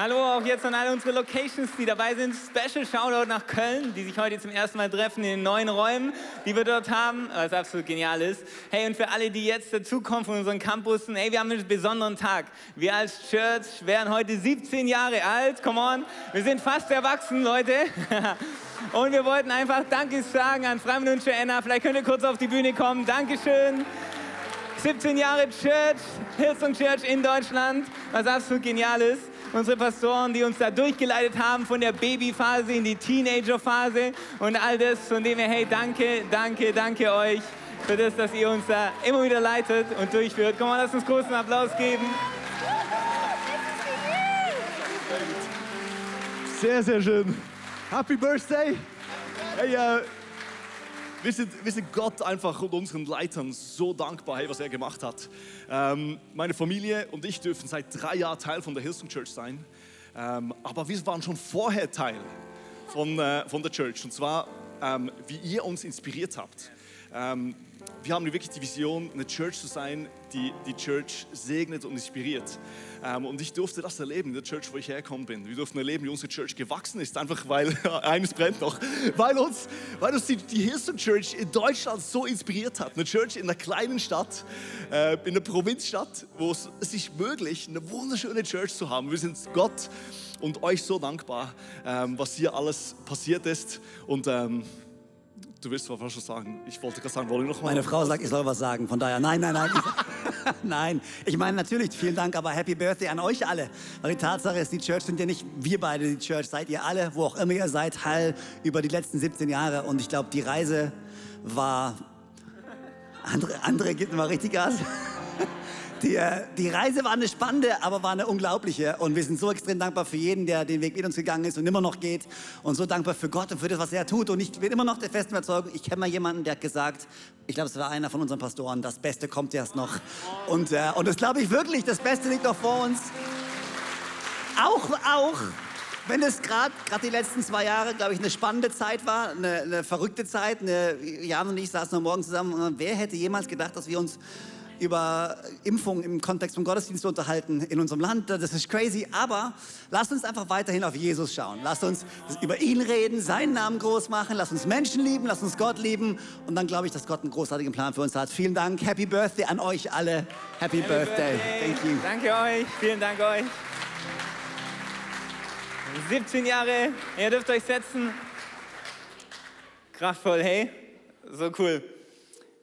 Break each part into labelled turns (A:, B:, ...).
A: Hallo auch jetzt an alle unsere Locations, die dabei sind. Special Shoutout nach Köln, die sich heute zum ersten Mal treffen in den neuen Räumen, die wir dort haben, was absolut genial ist. Hey, und für alle, die jetzt dazukommen von unseren Campussen, hey, wir haben einen besonderen Tag. Wir als Church werden heute 17 Jahre alt, come on. Wir sind fast erwachsen, Leute. Und wir wollten einfach Danke sagen an Freimund und Joanna. Vielleicht könnt ihr kurz auf die Bühne kommen. Dankeschön. 17 Jahre Church, Hillsong Church in Deutschland, was absolut genial ist unsere Pastoren, die uns da durchgeleitet haben von der Babyphase in die Teenagerphase und all das, von dem her, hey, danke, danke, danke euch für das, dass ihr uns da immer wieder leitet und durchführt. Komm mal, lass uns großen Applaus geben.
B: Sehr, sehr schön. Happy Birthday! Hey, äh, wir sind, wir sind Gott einfach und unseren Leitern so dankbar, hey, was er gemacht hat. Ähm, meine Familie und ich dürfen seit drei Jahren Teil von der Hillsong Church sein. Ähm, aber wir waren schon vorher Teil von, äh, von der Church. Und zwar, ähm, wie ihr uns inspiriert habt. Wir haben wirklich die Vision, eine Church zu sein, die die Church segnet und inspiriert. Ähm, und ich durfte das erleben in der Church, wo ich hergekommen bin. Wir durften erleben, wie unsere Church gewachsen ist, einfach weil, eines brennt noch, weil uns, weil uns die, die Hillsong Church in Deutschland so inspiriert hat. Eine Church in einer kleinen Stadt, äh, in einer Provinzstadt, wo es sich möglich, eine wunderschöne Church zu haben. Wir sind Gott und euch so dankbar, ähm, was hier alles passiert ist. Und ähm, Du willst was schon sagen. Ich wollte gerade sagen, wollte ich noch mal.
C: Meine Frau sagt, ich soll was sagen. Von daher, nein, nein, nein. nein. Ich meine natürlich, vielen Dank, aber Happy Birthday an euch alle. Weil die Tatsache ist, die Church sind ja nicht wir beide, die Church seid ihr alle, wo auch immer ihr seid, Hall über die letzten 17 Jahre. Und ich glaube, die Reise war. Andere, andere gibt mal richtig Gas. Die, äh, die, Reise war eine spannende, aber war eine unglaubliche. Und wir sind so extrem dankbar für jeden, der den Weg mit uns gegangen ist und immer noch geht. Und so dankbar für Gott und für das, was er tut. Und ich bin immer noch der festen Überzeugung, ich kenne mal jemanden, der hat gesagt, ich glaube, es war einer von unseren Pastoren, das Beste kommt erst noch. Und, äh, und das glaube ich wirklich, das Beste liegt noch vor uns. Auch, auch, wenn es gerade die letzten zwei Jahre, glaube ich, eine spannende Zeit war, eine, eine verrückte Zeit. Eine, Jan und ich saßen am Morgen zusammen. Wer hätte jemals gedacht, dass wir uns über Impfung im Kontext von Gottesdienst unterhalten in unserem Land. Das ist crazy, aber lasst uns einfach weiterhin auf Jesus schauen. Lasst uns über ihn reden, seinen Namen groß machen, lasst uns Menschen lieben, lasst uns Gott lieben und dann glaube ich, dass Gott einen großartigen Plan für uns hat. Vielen Dank, Happy Birthday an euch alle. Happy, Happy Birthday. Birthday. Thank you.
A: Danke euch, vielen Dank euch. 17 Jahre, ihr dürft euch setzen. Kraftvoll, hey, so cool.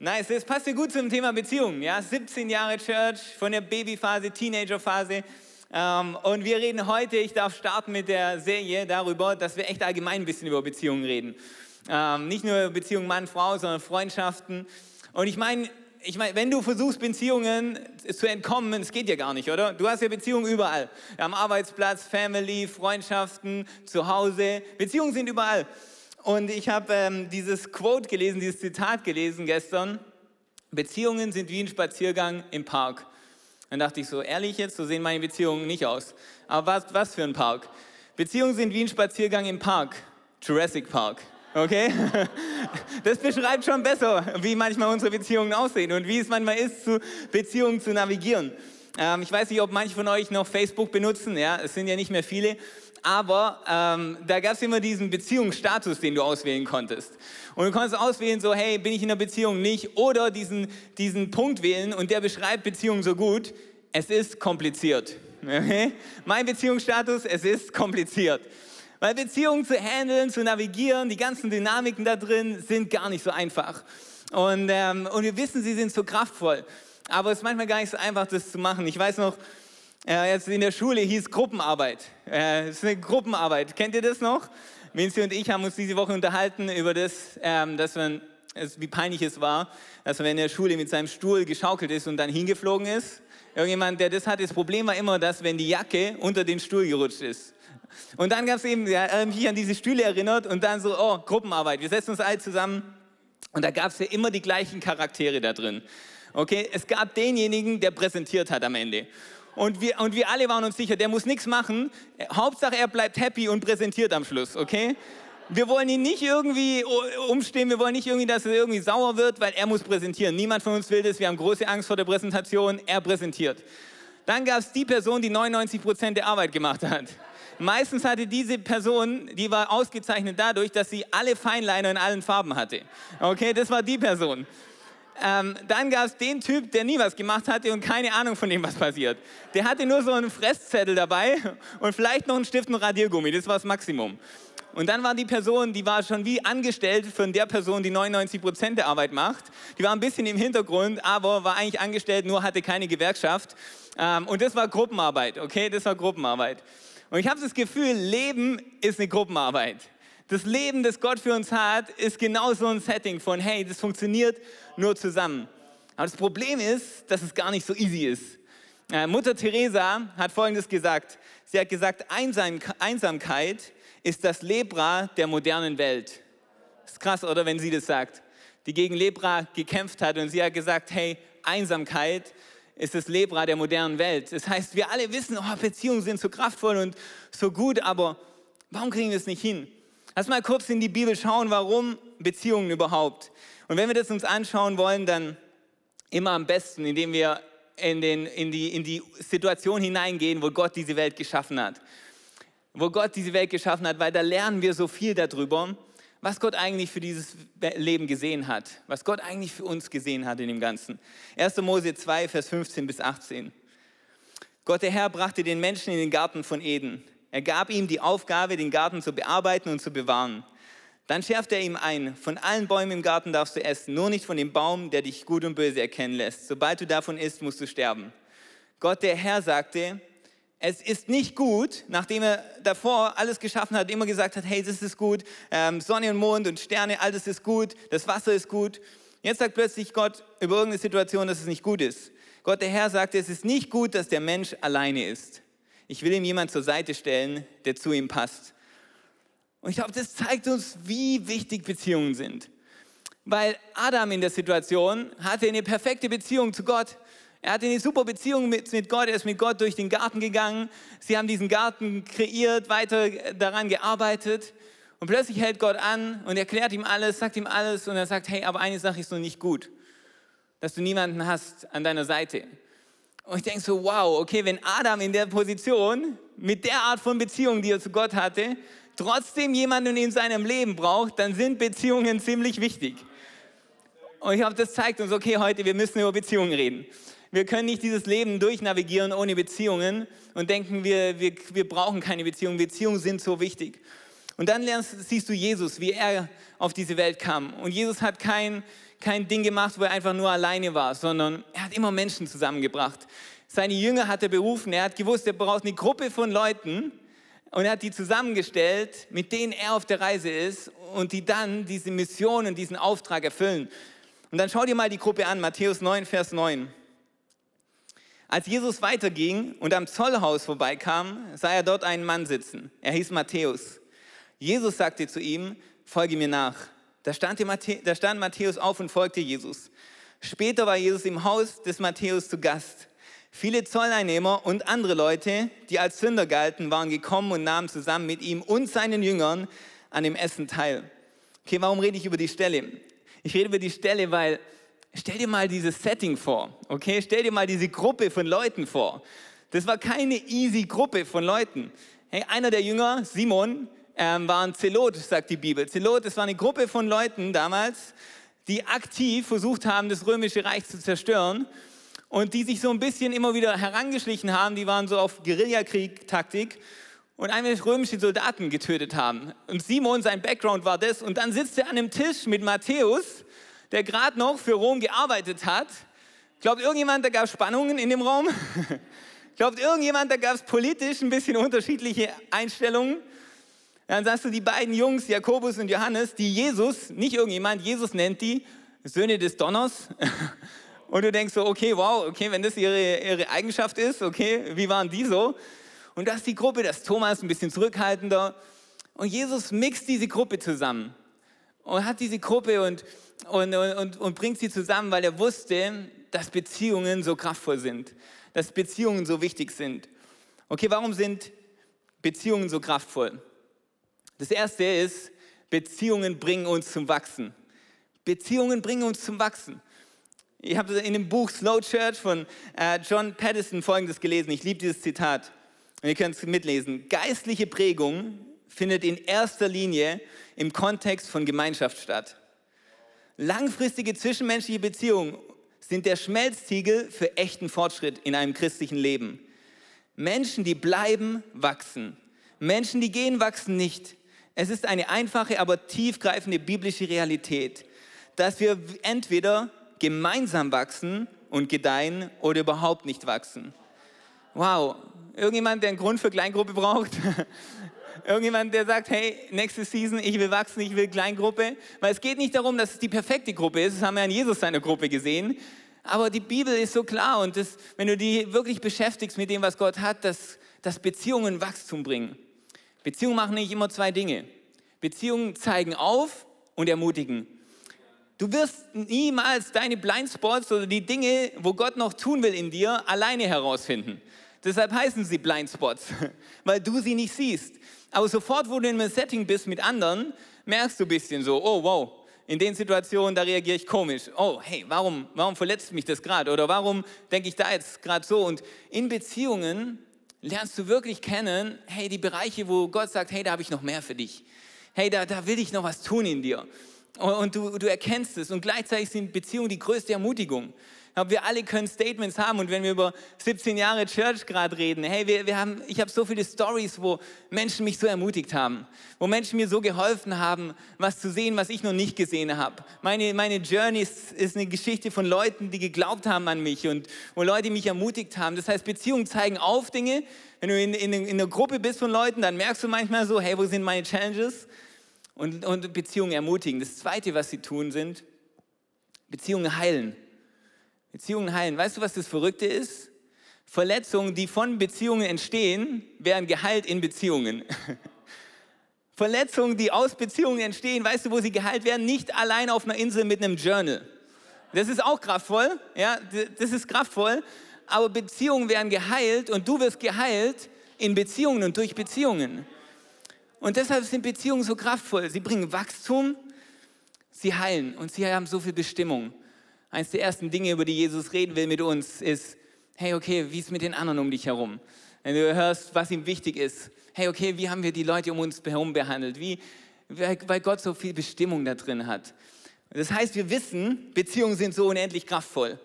A: Nice, das passt ja gut zum Thema Beziehungen. Ja? 17 Jahre Church, von der Babyphase, Teenagerphase. Ähm, und wir reden heute, ich darf starten mit der Serie darüber, dass wir echt allgemein ein bisschen über Beziehungen reden. Ähm, nicht nur Beziehungen Mann-Frau, sondern Freundschaften. Und ich meine, ich meine, wenn du versuchst, Beziehungen zu entkommen, es geht ja gar nicht, oder? Du hast ja Beziehungen überall. Am Arbeitsplatz, Family, Freundschaften, zu Hause. Beziehungen sind überall. Und ich habe ähm, dieses Quote gelesen, dieses Zitat gelesen gestern. Beziehungen sind wie ein Spaziergang im Park. Dann dachte ich so, ehrlich jetzt, so sehen meine Beziehungen nicht aus. Aber was, was für ein Park? Beziehungen sind wie ein Spaziergang im Park. Jurassic Park. Okay? Das beschreibt schon besser, wie manchmal unsere Beziehungen aussehen und wie es manchmal ist, zu Beziehungen zu navigieren. Ähm, ich weiß nicht, ob manche von euch noch Facebook benutzen. Ja, es sind ja nicht mehr viele aber ähm, da gab es immer diesen Beziehungsstatus, den du auswählen konntest. Und du konntest auswählen, so, hey, bin ich in einer Beziehung nicht? Oder diesen, diesen Punkt wählen und der beschreibt Beziehung so gut, es ist kompliziert. Okay? Mein Beziehungsstatus, es ist kompliziert. Weil Beziehungen zu handeln, zu navigieren, die ganzen Dynamiken da drin sind gar nicht so einfach. Und, ähm, und wir wissen, sie sind so kraftvoll. Aber es ist manchmal gar nicht so einfach, das zu machen. Ich weiß noch, äh, jetzt in der Schule hieß Gruppenarbeit. Äh, das ist eine Gruppenarbeit. Kennt ihr das noch? Vinci und ich haben uns diese Woche unterhalten über das, ähm, dass man, wie peinlich es war, dass man in der Schule mit seinem Stuhl geschaukelt ist und dann hingeflogen ist. Irgendjemand, der das hat, das Problem war immer, dass wenn die Jacke unter den Stuhl gerutscht ist. Und dann gab es eben, ja, mich an diese Stühle erinnert und dann so, oh, Gruppenarbeit, wir setzen uns alle zusammen. Und da gab es ja immer die gleichen Charaktere da drin. Okay, es gab denjenigen, der präsentiert hat am Ende. Und wir, und wir alle waren uns sicher, der muss nichts machen. Hauptsache, er bleibt happy und präsentiert am Schluss, okay? Wir wollen ihn nicht irgendwie umstehen, wir wollen nicht irgendwie, dass er irgendwie sauer wird, weil er muss präsentieren. Niemand von uns will das, wir haben große Angst vor der Präsentation, er präsentiert. Dann gab es die Person, die 99 Prozent der Arbeit gemacht hat. Meistens hatte diese Person, die war ausgezeichnet dadurch, dass sie alle Feinliner in allen Farben hatte. Okay, das war die Person. Ähm, dann gab es den Typ, der nie was gemacht hatte und keine Ahnung von dem, was passiert. Der hatte nur so einen Fresszettel dabei und vielleicht noch einen Stift und Radiergummi. Das war das Maximum. Und dann war die Person, die war schon wie angestellt von der Person, die 99 Prozent der Arbeit macht. Die war ein bisschen im Hintergrund, aber war eigentlich angestellt, nur hatte keine Gewerkschaft. Ähm, und das war Gruppenarbeit, okay? Das war Gruppenarbeit. Und ich habe das Gefühl, Leben ist eine Gruppenarbeit. Das Leben, das Gott für uns hat, ist genau so ein Setting von, hey, das funktioniert nur zusammen. Aber das Problem ist, dass es gar nicht so easy ist. Äh, Mutter Teresa hat Folgendes gesagt. Sie hat gesagt, Einsam Einsamkeit ist das Lepra der modernen Welt. Ist krass, oder, wenn sie das sagt. Die gegen Lepra gekämpft hat und sie hat gesagt, hey, Einsamkeit ist das Lepra der modernen Welt. Das heißt, wir alle wissen, oh, Beziehungen sind so kraftvoll und so gut, aber warum kriegen wir es nicht hin? Lass mal kurz in die Bibel schauen, warum Beziehungen überhaupt. Und wenn wir das uns anschauen wollen, dann immer am besten, indem wir in, den, in, die, in die Situation hineingehen, wo Gott diese Welt geschaffen hat. Wo Gott diese Welt geschaffen hat, weil da lernen wir so viel darüber, was Gott eigentlich für dieses Leben gesehen hat, was Gott eigentlich für uns gesehen hat in dem Ganzen. 1. Mose 2, Vers 15 bis 18. Gott der Herr brachte den Menschen in den Garten von Eden. Er gab ihm die Aufgabe, den Garten zu bearbeiten und zu bewahren. Dann schärfte er ihm ein, von allen Bäumen im Garten darfst du essen, nur nicht von dem Baum, der dich gut und böse erkennen lässt. Sobald du davon isst, musst du sterben. Gott der Herr sagte, es ist nicht gut, nachdem er davor alles geschaffen hat, immer gesagt hat, hey, das ist gut, ähm, Sonne und Mond und Sterne, alles ist gut, das Wasser ist gut. Jetzt sagt plötzlich Gott über irgendeine Situation, dass es nicht gut ist. Gott der Herr sagte, es ist nicht gut, dass der Mensch alleine ist. Ich will ihm jemand zur Seite stellen, der zu ihm passt. Und ich glaube, das zeigt uns, wie wichtig Beziehungen sind. Weil Adam in der Situation hatte eine perfekte Beziehung zu Gott. Er hatte eine super Beziehung mit, mit Gott, er ist mit Gott durch den Garten gegangen. Sie haben diesen Garten kreiert, weiter daran gearbeitet. Und plötzlich hält Gott an und erklärt ihm alles, sagt ihm alles und er sagt, hey, aber eine Sache ist noch nicht gut, dass du niemanden hast an deiner Seite. Und ich denke so, wow, okay, wenn Adam in der Position, mit der Art von Beziehung, die er zu Gott hatte, trotzdem jemanden in seinem Leben braucht, dann sind Beziehungen ziemlich wichtig. Und ich glaube, das zeigt uns, okay, heute, wir müssen über Beziehungen reden. Wir können nicht dieses Leben durchnavigieren ohne Beziehungen und denken, wir, wir, wir brauchen keine Beziehungen. Beziehungen sind so wichtig. Und dann lernst, siehst du Jesus, wie er auf diese Welt kam. Und Jesus hat kein, kein Ding gemacht, wo er einfach nur alleine war, sondern er hat immer Menschen zusammengebracht. Seine Jünger hat er berufen, er hat gewusst, er braucht eine Gruppe von Leuten und er hat die zusammengestellt, mit denen er auf der Reise ist und die dann diese Mission und diesen Auftrag erfüllen. Und dann schau dir mal die Gruppe an, Matthäus 9, Vers 9. Als Jesus weiterging und am Zollhaus vorbeikam, sah er dort einen Mann sitzen. Er hieß Matthäus. Jesus sagte zu ihm, folge mir nach. Da stand, da stand Matthäus auf und folgte Jesus. Später war Jesus im Haus des Matthäus zu Gast. Viele Zolleinnehmer und andere Leute, die als Sünder galten, waren gekommen und nahmen zusammen mit ihm und seinen Jüngern an dem Essen teil. Okay, warum rede ich über die Stelle? Ich rede über die Stelle, weil stell dir mal dieses Setting vor, okay? Stell dir mal diese Gruppe von Leuten vor. Das war keine easy Gruppe von Leuten. Hey, einer der Jünger, Simon, ähm, waren Zelot, sagt die Bibel. Zelot, das war eine Gruppe von Leuten damals, die aktiv versucht haben, das römische Reich zu zerstören und die sich so ein bisschen immer wieder herangeschlichen haben. Die waren so auf Guerillakrieg-Taktik und einige römische Soldaten getötet haben. Und Simon, sein Background war das. Und dann sitzt er an einem Tisch mit Matthäus, der gerade noch für Rom gearbeitet hat. Glaubt irgendjemand, da gab es Spannungen in dem Raum? Glaubt irgendjemand, da gab es politisch ein bisschen unterschiedliche Einstellungen? Dann sagst du, die beiden Jungs, Jakobus und Johannes, die Jesus, nicht irgendjemand, Jesus nennt die Söhne des Donners. Und du denkst so, okay, wow, okay, wenn das ihre, ihre Eigenschaft ist, okay, wie waren die so? Und das ist die Gruppe, das Thomas ein bisschen zurückhaltender. Und Jesus mixt diese Gruppe zusammen und hat diese Gruppe und, und, und, und bringt sie zusammen, weil er wusste, dass Beziehungen so kraftvoll sind, dass Beziehungen so wichtig sind. Okay, warum sind Beziehungen so kraftvoll? Das erste ist, Beziehungen bringen uns zum Wachsen. Beziehungen bringen uns zum Wachsen. Ich habe in dem Buch Slow Church von äh, John Patterson folgendes gelesen. Ich liebe dieses Zitat. Und ihr könnt es mitlesen. Geistliche Prägung findet in erster Linie im Kontext von Gemeinschaft statt. Langfristige zwischenmenschliche Beziehungen sind der Schmelztiegel für echten Fortschritt in einem christlichen Leben. Menschen, die bleiben, wachsen. Menschen, die gehen, wachsen nicht. Es ist eine einfache, aber tiefgreifende biblische Realität, dass wir entweder gemeinsam wachsen und gedeihen oder überhaupt nicht wachsen. Wow, irgendjemand, der einen Grund für Kleingruppe braucht? Irgendjemand, der sagt, hey, nächste Season, ich will wachsen, ich will Kleingruppe. Weil es geht nicht darum, dass es die perfekte Gruppe ist. Das haben wir an Jesus seiner Gruppe gesehen. Aber die Bibel ist so klar und das, wenn du die wirklich beschäftigst mit dem, was Gott hat, dass, dass Beziehungen Wachstum bringen. Beziehungen machen nicht immer zwei Dinge. Beziehungen zeigen auf und ermutigen. Du wirst niemals deine Blindspots oder die Dinge, wo Gott noch tun will in dir, alleine herausfinden. Deshalb heißen sie Blindspots, weil du sie nicht siehst. Aber sofort, wo du in einem Setting bist mit anderen, merkst du ein bisschen so, oh wow, in den Situationen, da reagiere ich komisch. Oh, hey, warum, warum verletzt mich das gerade? Oder warum denke ich da jetzt gerade so? Und in Beziehungen lernst du wirklich kennen, hey, die Bereiche, wo Gott sagt, hey, da habe ich noch mehr für dich. Hey, da, da will ich noch was tun in dir. Und, du, du erkennst es. Und gleichzeitig sind Beziehungen die größte Ermutigung. Aber wir alle können Statements haben und wenn wir über 17 Jahre Church gerade reden, hey, wir, wir haben, ich habe so viele Stories, wo Menschen mich so ermutigt haben, wo Menschen mir so geholfen haben, was zu sehen, was ich noch nicht gesehen habe. Meine, meine Journey ist, ist eine Geschichte von Leuten, die geglaubt haben an mich und wo Leute mich ermutigt haben. Das heißt, Beziehungen zeigen auf Dinge. Wenn du in, in, in einer Gruppe bist von Leuten, dann merkst du manchmal so, hey, wo sind meine Challenges? Und, und Beziehungen ermutigen. Das Zweite, was sie tun, sind Beziehungen heilen. Beziehungen heilen. Weißt du, was das Verrückte ist? Verletzungen, die von Beziehungen entstehen, werden geheilt in Beziehungen. Verletzungen, die aus Beziehungen entstehen, weißt du, wo sie geheilt werden? Nicht allein auf einer Insel mit einem Journal. Das ist auch kraftvoll, ja, das ist kraftvoll, aber Beziehungen werden geheilt und du wirst geheilt in Beziehungen und durch Beziehungen. Und deshalb sind Beziehungen so kraftvoll. Sie bringen Wachstum, sie heilen und sie haben so viel Bestimmung. Eines der ersten Dinge, über die Jesus reden will mit uns, ist, hey, okay, wie ist mit den anderen um dich herum? Wenn du hörst, was ihm wichtig ist, hey, okay, wie haben wir die Leute um uns herum behandelt? Wie, weil Gott so viel Bestimmung da drin hat. Das heißt, wir wissen, Beziehungen sind so unendlich kraftvoll.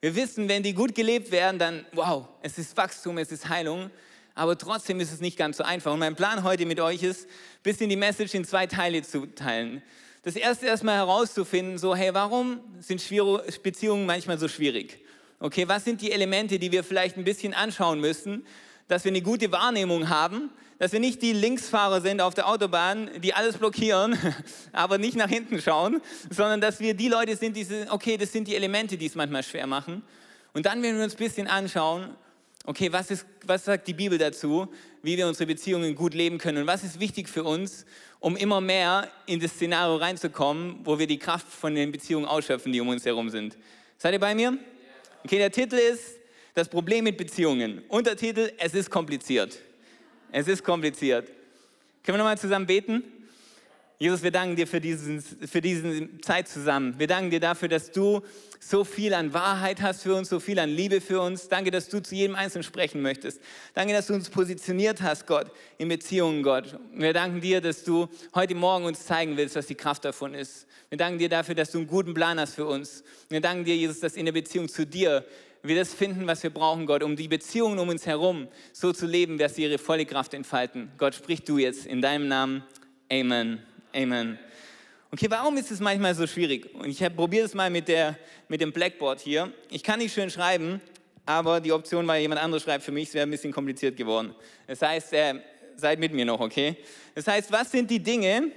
A: Wir wissen, wenn die gut gelebt werden, dann, wow, es ist Wachstum, es ist Heilung. Aber trotzdem ist es nicht ganz so einfach. Und mein Plan heute mit euch ist, ein bisschen die Message in zwei Teile zu teilen. Das erste erstmal herauszufinden, so, hey, warum sind Beziehungen manchmal so schwierig? Okay, was sind die Elemente, die wir vielleicht ein bisschen anschauen müssen, dass wir eine gute Wahrnehmung haben, dass wir nicht die Linksfahrer sind auf der Autobahn, die alles blockieren, aber nicht nach hinten schauen, sondern dass wir die Leute sind, die sind, okay, das sind die Elemente, die es manchmal schwer machen. Und dann, wenn wir uns ein bisschen anschauen, okay, was, ist, was sagt die Bibel dazu, wie wir unsere Beziehungen gut leben können und was ist wichtig für uns, um immer mehr in das Szenario reinzukommen, wo wir die Kraft von den Beziehungen ausschöpfen, die um uns herum sind. Seid ihr bei mir? Okay, der Titel ist Das Problem mit Beziehungen. Untertitel, es ist kompliziert. Es ist kompliziert. Können wir nochmal zusammen beten? Jesus, wir danken dir für, diesen, für diese Zeit zusammen. Wir danken dir dafür, dass du so viel an Wahrheit hast für uns, so viel an Liebe für uns. Danke, dass du zu jedem Einzelnen sprechen möchtest. Danke, dass du uns positioniert hast, Gott, in Beziehungen, Gott. Wir danken dir, dass du heute Morgen uns zeigen willst, was die Kraft davon ist. Wir danken dir dafür, dass du einen guten Plan hast für uns. Wir danken dir, Jesus, dass in der Beziehung zu dir wir das finden, was wir brauchen, Gott, um die Beziehungen um uns herum so zu leben, dass sie ihre volle Kraft entfalten. Gott, sprich du jetzt in deinem Namen. Amen. Amen. Okay, warum ist es manchmal so schwierig? Und ich probiere es mal mit, der, mit dem Blackboard hier. Ich kann nicht schön schreiben, aber die Option war, jemand anderes schreibt für mich, wäre ein bisschen kompliziert geworden. Das heißt, äh, seid mit mir noch, okay? Das heißt, was sind die Dinge,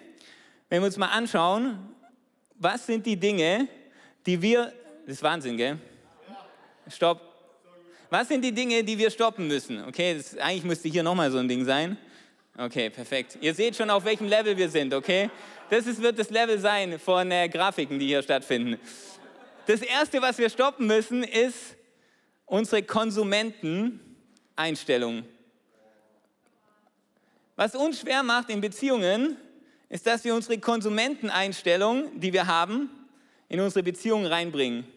A: wenn wir uns mal anschauen, was sind die Dinge, die wir, das ist Wahnsinn, gell? Stopp. Was sind die Dinge, die wir stoppen müssen? Okay, das, eigentlich müsste hier nochmal so ein Ding sein. Okay, perfekt. Ihr seht schon, auf welchem Level wir sind, okay? Das ist, wird das Level sein von äh, Grafiken, die hier stattfinden. Das Erste, was wir stoppen müssen, ist unsere Konsumenteneinstellung. Was uns schwer macht in Beziehungen, ist, dass wir unsere Konsumenteneinstellung, die wir haben, in unsere Beziehungen reinbringen.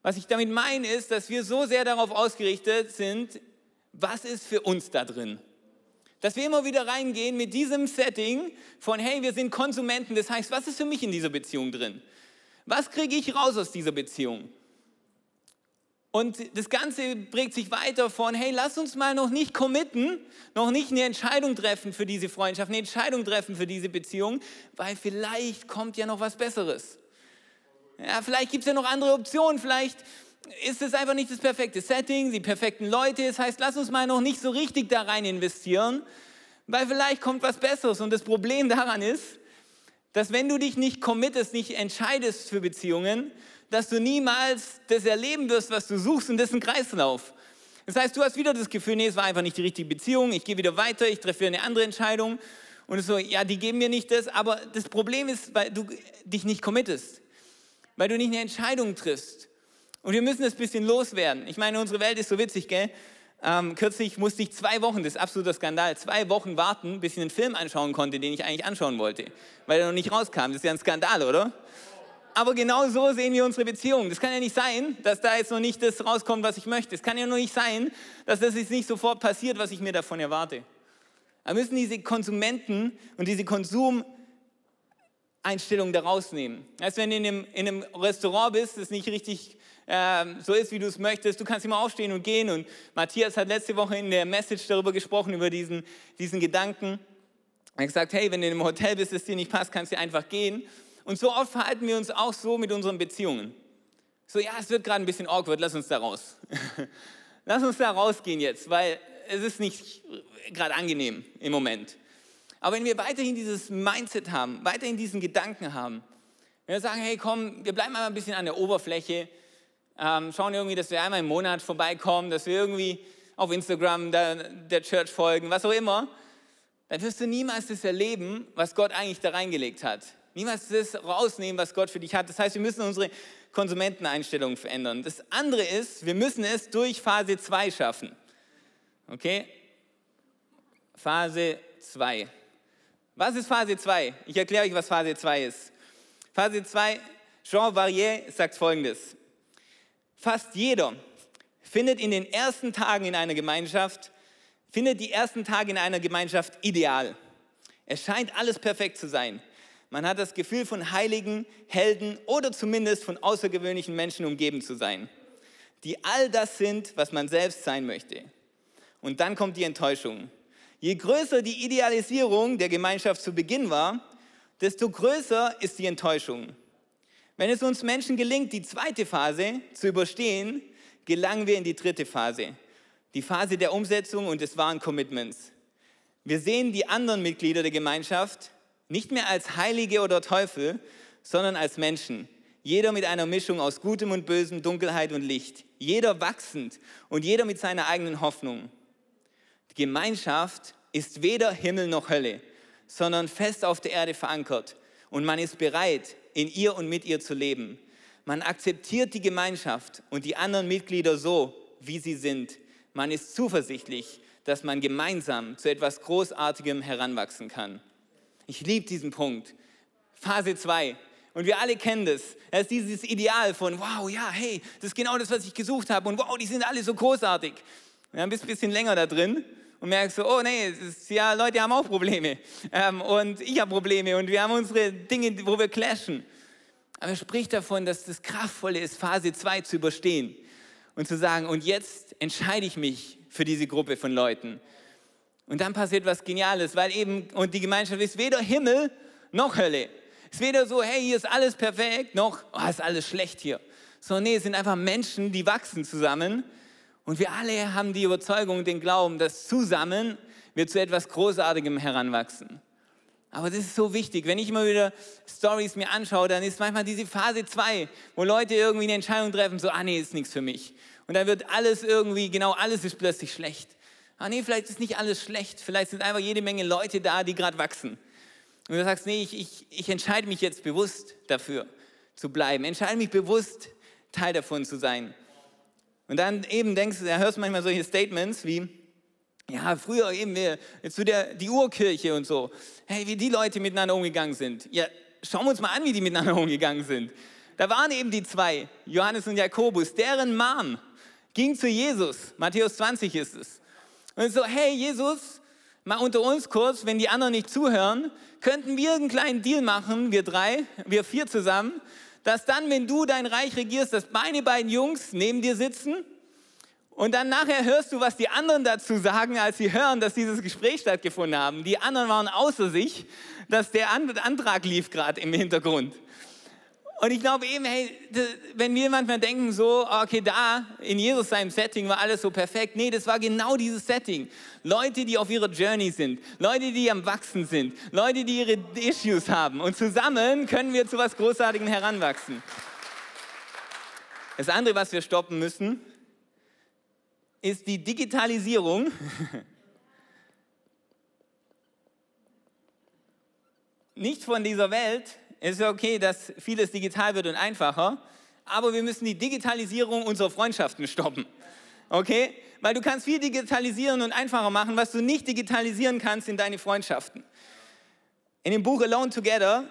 A: Was ich damit meine, ist, dass wir so sehr darauf ausgerichtet sind, was ist für uns da drin. Dass wir immer wieder reingehen mit diesem Setting von, hey, wir sind Konsumenten, das heißt, was ist für mich in dieser Beziehung drin? Was kriege ich raus aus dieser Beziehung? Und das Ganze prägt sich weiter von, hey, lass uns mal noch nicht committen, noch nicht eine Entscheidung treffen für diese Freundschaft, eine Entscheidung treffen für diese Beziehung, weil vielleicht kommt ja noch was Besseres. Ja, vielleicht gibt es ja noch andere Optionen, vielleicht ist es einfach nicht das perfekte Setting, die perfekten Leute. Das heißt, lass uns mal noch nicht so richtig da rein investieren, weil vielleicht kommt was Besseres. Und das Problem daran ist, dass wenn du dich nicht committest, nicht entscheidest für Beziehungen, dass du niemals das erleben wirst, was du suchst, und das ist ein Kreislauf. Das heißt, du hast wieder das Gefühl, nee, es war einfach nicht die richtige Beziehung, ich gehe wieder weiter, ich treffe eine andere Entscheidung. Und so, ja, die geben mir nicht das, aber das Problem ist, weil du dich nicht committest weil du nicht eine Entscheidung triffst. Und wir müssen das bisschen loswerden. Ich meine, unsere Welt ist so witzig, gell? Ähm, kürzlich musste ich zwei Wochen, das ist absoluter Skandal, zwei Wochen warten, bis ich einen Film anschauen konnte, den ich eigentlich anschauen wollte, weil er noch nicht rauskam. Das ist ja ein Skandal, oder? Aber genau so sehen wir unsere Beziehung. Das kann ja nicht sein, dass da jetzt noch nicht das rauskommt, was ich möchte. Es kann ja nur nicht sein, dass das jetzt nicht sofort passiert, was ich mir davon erwarte. Wir müssen diese Konsumenten und diese Konsum Einstellung da rausnehmen. Als wenn du in einem, in einem Restaurant bist, das nicht richtig äh, so ist, wie du es möchtest, du kannst immer aufstehen und gehen. Und Matthias hat letzte Woche in der Message darüber gesprochen, über diesen, diesen Gedanken. Er hat gesagt, hey, wenn du einem Hotel bist, das dir nicht passt, kannst du einfach gehen. Und so oft verhalten wir uns auch so mit unseren Beziehungen. So, ja, es wird gerade ein bisschen awkward, lass uns da raus. lass uns da rausgehen jetzt, weil es ist nicht gerade angenehm im Moment. Aber wenn wir weiterhin dieses Mindset haben, weiterhin diesen Gedanken haben, wenn wir sagen, hey komm, wir bleiben mal ein bisschen an der Oberfläche, ähm, schauen irgendwie, dass wir einmal im Monat vorbeikommen, dass wir irgendwie auf Instagram der, der Church folgen, was auch immer, dann wirst du niemals das erleben, was Gott eigentlich da reingelegt hat. Niemals das rausnehmen, was Gott für dich hat. Das heißt, wir müssen unsere Konsumenteneinstellung verändern. Das andere ist, wir müssen es durch Phase 2 schaffen. Okay? Phase 2. Was ist Phase 2? Ich erkläre euch, was Phase 2 ist. Phase 2, Jean Varier sagt folgendes. Fast jeder findet in den ersten Tagen in einer Gemeinschaft, findet die ersten Tage in einer Gemeinschaft ideal. Es scheint alles perfekt zu sein. Man hat das Gefühl, von Heiligen, Helden oder zumindest von außergewöhnlichen Menschen umgeben zu sein, die all das sind, was man selbst sein möchte. Und dann kommt die Enttäuschung. Je größer die Idealisierung der Gemeinschaft zu Beginn war, desto größer ist die Enttäuschung. Wenn es uns Menschen gelingt, die zweite Phase zu überstehen, gelangen wir in die dritte Phase, die Phase der Umsetzung und des wahren Commitments. Wir sehen die anderen Mitglieder der Gemeinschaft nicht mehr als Heilige oder Teufel, sondern als Menschen. Jeder mit einer Mischung aus Gutem und Bösem, Dunkelheit und Licht. Jeder wachsend und jeder mit seiner eigenen Hoffnung. Gemeinschaft ist weder Himmel noch Hölle, sondern fest auf der Erde verankert und man ist bereit, in ihr und mit ihr zu leben. Man akzeptiert die Gemeinschaft und die anderen Mitglieder so, wie sie sind. Man ist zuversichtlich, dass man gemeinsam zu etwas Großartigem heranwachsen kann. Ich liebe diesen Punkt. Phase 2. Und wir alle kennen das. Das ist dieses Ideal von, wow, ja, hey, das ist genau das, was ich gesucht habe. Und wow, die sind alle so großartig. Wir haben ein bisschen länger da drin und merkst so, oh nee, ist, ja, Leute haben auch Probleme ähm, und ich habe Probleme und wir haben unsere Dinge, wo wir clashen. Aber er spricht davon, dass das Kraftvolle ist, Phase 2 zu überstehen und zu sagen, und jetzt entscheide ich mich für diese Gruppe von Leuten. Und dann passiert was Geniales, weil eben, und die Gemeinschaft ist weder Himmel noch Hölle. Es ist weder so, hey, hier ist alles perfekt, noch, oh, ist alles schlecht hier. So, nee, es sind einfach Menschen, die wachsen zusammen und wir alle haben die Überzeugung, den Glauben, dass zusammen wir zu etwas Großartigem heranwachsen. Aber das ist so wichtig. Wenn ich immer wieder Stories mir anschaue, dann ist manchmal diese Phase 2, wo Leute irgendwie eine Entscheidung treffen, so, ah nee, ist nichts für mich. Und dann wird alles irgendwie, genau alles ist plötzlich schlecht. Ah nee, vielleicht ist nicht alles schlecht. Vielleicht sind einfach jede Menge Leute da, die gerade wachsen. Und du sagst, nee, ich, ich, ich entscheide mich jetzt bewusst dafür zu bleiben. Entscheide mich bewusst, Teil davon zu sein. Und dann eben denkst du, da hörst du manchmal solche Statements wie, ja, früher eben wir, zu der, die Urkirche und so. Hey, wie die Leute miteinander umgegangen sind. Ja, schauen wir uns mal an, wie die miteinander umgegangen sind. Da waren eben die zwei, Johannes und Jakobus, deren Mom ging zu Jesus. Matthäus 20 ist es. Und so, hey Jesus, mal unter uns kurz, wenn die anderen nicht zuhören, könnten wir einen kleinen Deal machen, wir drei, wir vier zusammen, dass dann, wenn du dein Reich regierst, dass meine beiden Jungs neben dir sitzen und dann nachher hörst du, was die anderen dazu sagen, als sie hören, dass dieses Gespräch stattgefunden haben. Die anderen waren außer sich, dass der Antrag lief gerade im Hintergrund. Und ich glaube eben, hey, wenn wir manchmal denken so, okay, da in Jesus seinem Setting war alles so perfekt. Nee, das war genau dieses Setting. Leute, die auf ihrer Journey sind, Leute, die am Wachsen sind, Leute, die ihre Issues haben. Und zusammen können wir zu was Großartigem heranwachsen. Das andere, was wir stoppen müssen, ist die Digitalisierung. Nicht von dieser Welt. Es ist okay, dass vieles digital wird und einfacher, aber wir müssen die Digitalisierung unserer Freundschaften stoppen. Okay? Weil du kannst viel digitalisieren und einfacher machen, was du nicht digitalisieren kannst in deine Freundschaften. In dem Buch Alone Together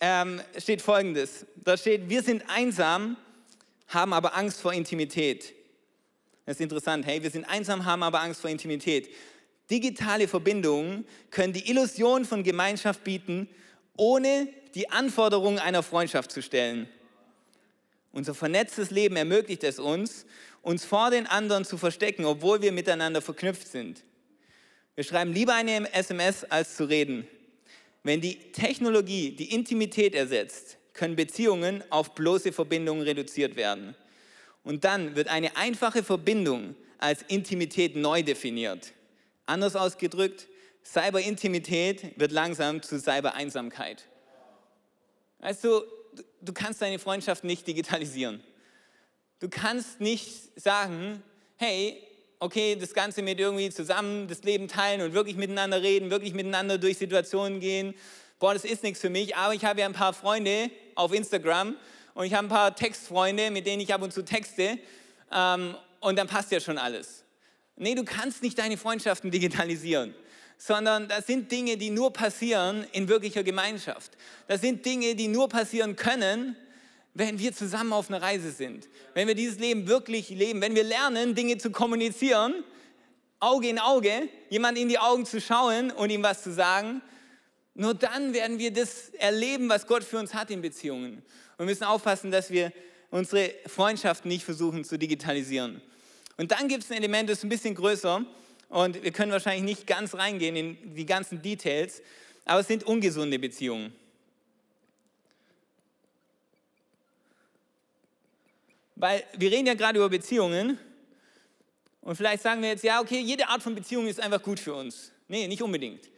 A: ähm, steht Folgendes. Da steht, wir sind einsam, haben aber Angst vor Intimität. Das ist interessant. Hey, wir sind einsam, haben aber Angst vor Intimität. Digitale Verbindungen können die Illusion von Gemeinschaft bieten, ohne die Anforderungen einer Freundschaft zu stellen. Unser vernetztes Leben ermöglicht es uns, uns vor den anderen zu verstecken, obwohl wir miteinander verknüpft sind. Wir schreiben lieber eine SMS, als zu reden. Wenn die Technologie die Intimität ersetzt, können Beziehungen auf bloße Verbindungen reduziert werden. Und dann wird eine einfache Verbindung als Intimität neu definiert. Anders ausgedrückt, Cyberintimität wird langsam zu Cybereinsamkeit. Weißt du, du kannst deine Freundschaft nicht digitalisieren. Du kannst nicht sagen, hey, okay, das Ganze mit irgendwie zusammen das Leben teilen und wirklich miteinander reden, wirklich miteinander durch Situationen gehen. Boah, das ist nichts für mich, aber ich habe ja ein paar Freunde auf Instagram und ich habe ein paar Textfreunde, mit denen ich ab und zu texte ähm, und dann passt ja schon alles. Nee, du kannst nicht deine Freundschaften digitalisieren, sondern das sind Dinge, die nur passieren in wirklicher Gemeinschaft. Das sind Dinge, die nur passieren können, wenn wir zusammen auf einer Reise sind. Wenn wir dieses Leben wirklich leben, wenn wir lernen, Dinge zu kommunizieren, Auge in Auge, jemand in die Augen zu schauen und ihm was zu sagen, nur dann werden wir das erleben, was Gott für uns hat in Beziehungen. Und wir müssen aufpassen, dass wir unsere Freundschaften nicht versuchen zu digitalisieren. Und dann gibt es ein Element, das ist ein bisschen größer und wir können wahrscheinlich nicht ganz reingehen in die ganzen Details, aber es sind ungesunde Beziehungen. Weil wir reden ja gerade über Beziehungen und vielleicht sagen wir jetzt, ja, okay, jede Art von Beziehung ist einfach gut für uns. Nee, nicht unbedingt.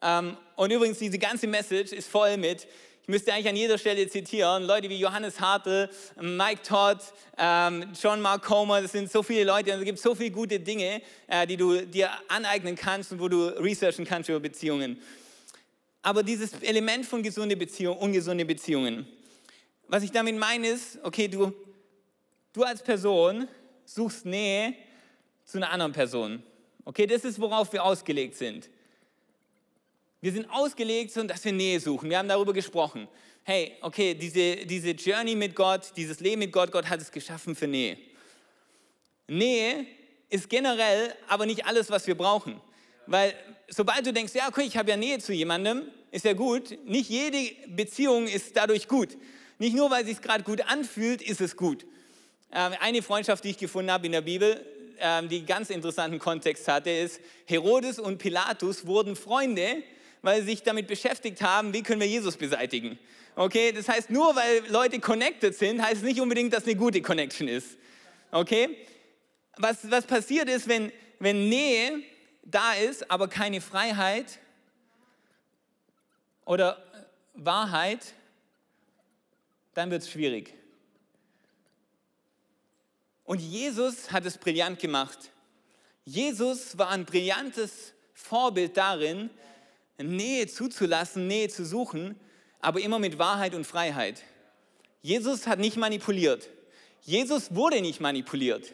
A: Ähm, und übrigens, diese ganze Message ist voll mit, ich müsste eigentlich an jeder Stelle zitieren, Leute wie Johannes Hartl, Mike Todd, ähm, John Mark Comer, das sind so viele Leute und es gibt so viele gute Dinge, äh, die du dir aneignen kannst und wo du researchen kannst über Beziehungen. Aber dieses Element von gesunde Beziehungen, ungesunde Beziehungen, was ich damit meine ist, okay, du, du als Person suchst Nähe zu einer anderen Person. Okay, das ist, worauf wir ausgelegt sind. Wir sind ausgelegt, dass wir Nähe suchen. Wir haben darüber gesprochen. Hey, okay, diese, diese Journey mit Gott, dieses Leben mit Gott, Gott hat es geschaffen für Nähe. Nähe ist generell aber nicht alles, was wir brauchen. Weil sobald du denkst, ja, okay, ich habe ja Nähe zu jemandem, ist ja gut. Nicht jede Beziehung ist dadurch gut. Nicht nur, weil es sich gerade gut anfühlt, ist es gut. Ähm, eine Freundschaft, die ich gefunden habe in der Bibel, ähm, die ganz interessanten Kontext hatte, ist, Herodes und Pilatus wurden Freunde, weil sie sich damit beschäftigt haben, wie können wir Jesus beseitigen. Okay, das heißt, nur weil Leute connected sind, heißt es nicht unbedingt, dass eine gute Connection ist. Okay? Was, was passiert ist, wenn, wenn Nähe da ist, aber keine Freiheit oder Wahrheit, dann wird es schwierig. Und Jesus hat es brillant gemacht. Jesus war ein brillantes Vorbild darin, Nähe zuzulassen, Nähe zu suchen, aber immer mit Wahrheit und Freiheit. Jesus hat nicht manipuliert. Jesus wurde nicht manipuliert.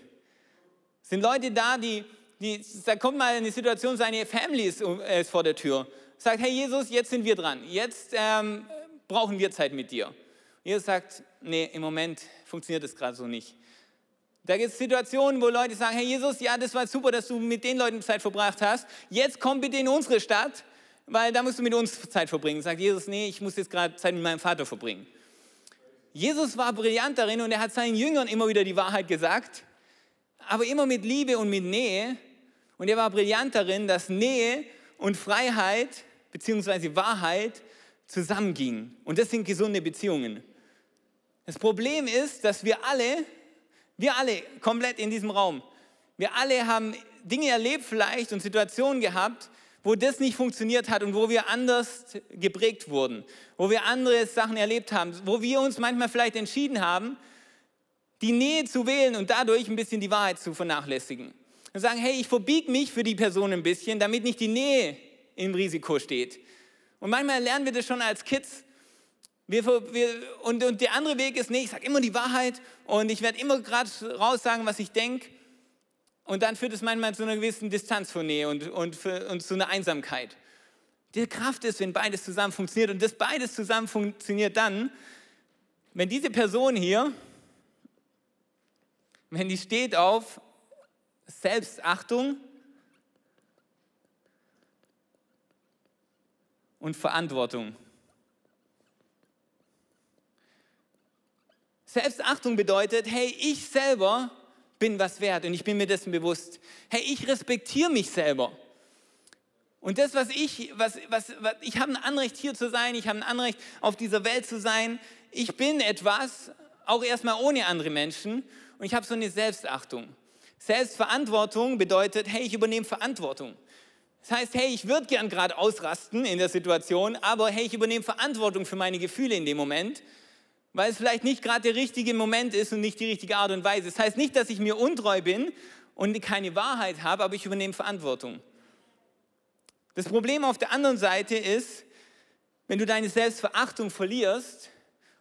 A: Es sind Leute da, die, die, da kommt mal eine Situation, seine Family ist, äh, ist vor der Tür. Sagt, hey Jesus, jetzt sind wir dran. Jetzt ähm, brauchen wir Zeit mit dir. Jesus sagt, nee, im Moment funktioniert das gerade so nicht. Da gibt es Situationen, wo Leute sagen, hey Jesus, ja, das war super, dass du mit den Leuten Zeit verbracht hast. Jetzt komm bitte in unsere Stadt, weil da musst du mit uns Zeit verbringen. Sagt Jesus, nee, ich muss jetzt gerade Zeit mit meinem Vater verbringen. Jesus war brillant darin und er hat seinen Jüngern immer wieder die Wahrheit gesagt, aber immer mit Liebe und mit Nähe. Und er war brillant darin, dass Nähe und Freiheit bzw. Wahrheit zusammengingen. Und das sind gesunde Beziehungen. Das Problem ist, dass wir alle, wir alle komplett in diesem Raum, wir alle haben Dinge erlebt vielleicht und Situationen gehabt, wo das nicht funktioniert hat und wo wir anders geprägt wurden, wo wir andere Sachen erlebt haben, wo wir uns manchmal vielleicht entschieden haben, die Nähe zu wählen und dadurch ein bisschen die Wahrheit zu vernachlässigen. Und sagen, hey, ich verbiege mich für die Person ein bisschen, damit nicht die Nähe im Risiko steht. Und manchmal lernen wir das schon als Kids. Wir, wir, und, und der andere Weg ist, nee, ich sage immer die Wahrheit und ich werde immer gerade raus sagen, was ich denke. Und dann führt es manchmal zu einer gewissen Distanz von Nähe und, und, für, und zu einer Einsamkeit. Die Kraft ist, wenn beides zusammen funktioniert. Und das beides zusammen funktioniert dann, wenn diese Person hier, wenn die steht auf Selbstachtung und Verantwortung. Selbstachtung bedeutet, hey, ich selber bin was wert und ich bin mir dessen bewusst. Hey, ich respektiere mich selber. Und das, was ich, was, was, was ich habe ein Anrecht hier zu sein, ich habe ein Anrecht auf dieser Welt zu sein. Ich bin etwas, auch erstmal ohne andere Menschen und ich habe so eine Selbstachtung. Selbstverantwortung bedeutet, hey, ich übernehme Verantwortung. Das heißt, hey, ich würde gern gerade ausrasten in der Situation, aber hey, ich übernehme Verantwortung für meine Gefühle in dem Moment weil es vielleicht nicht gerade der richtige Moment ist und nicht die richtige Art und Weise. Das heißt nicht, dass ich mir untreu bin und keine Wahrheit habe, aber ich übernehme Verantwortung. Das Problem auf der anderen Seite ist, wenn du deine Selbstverachtung verlierst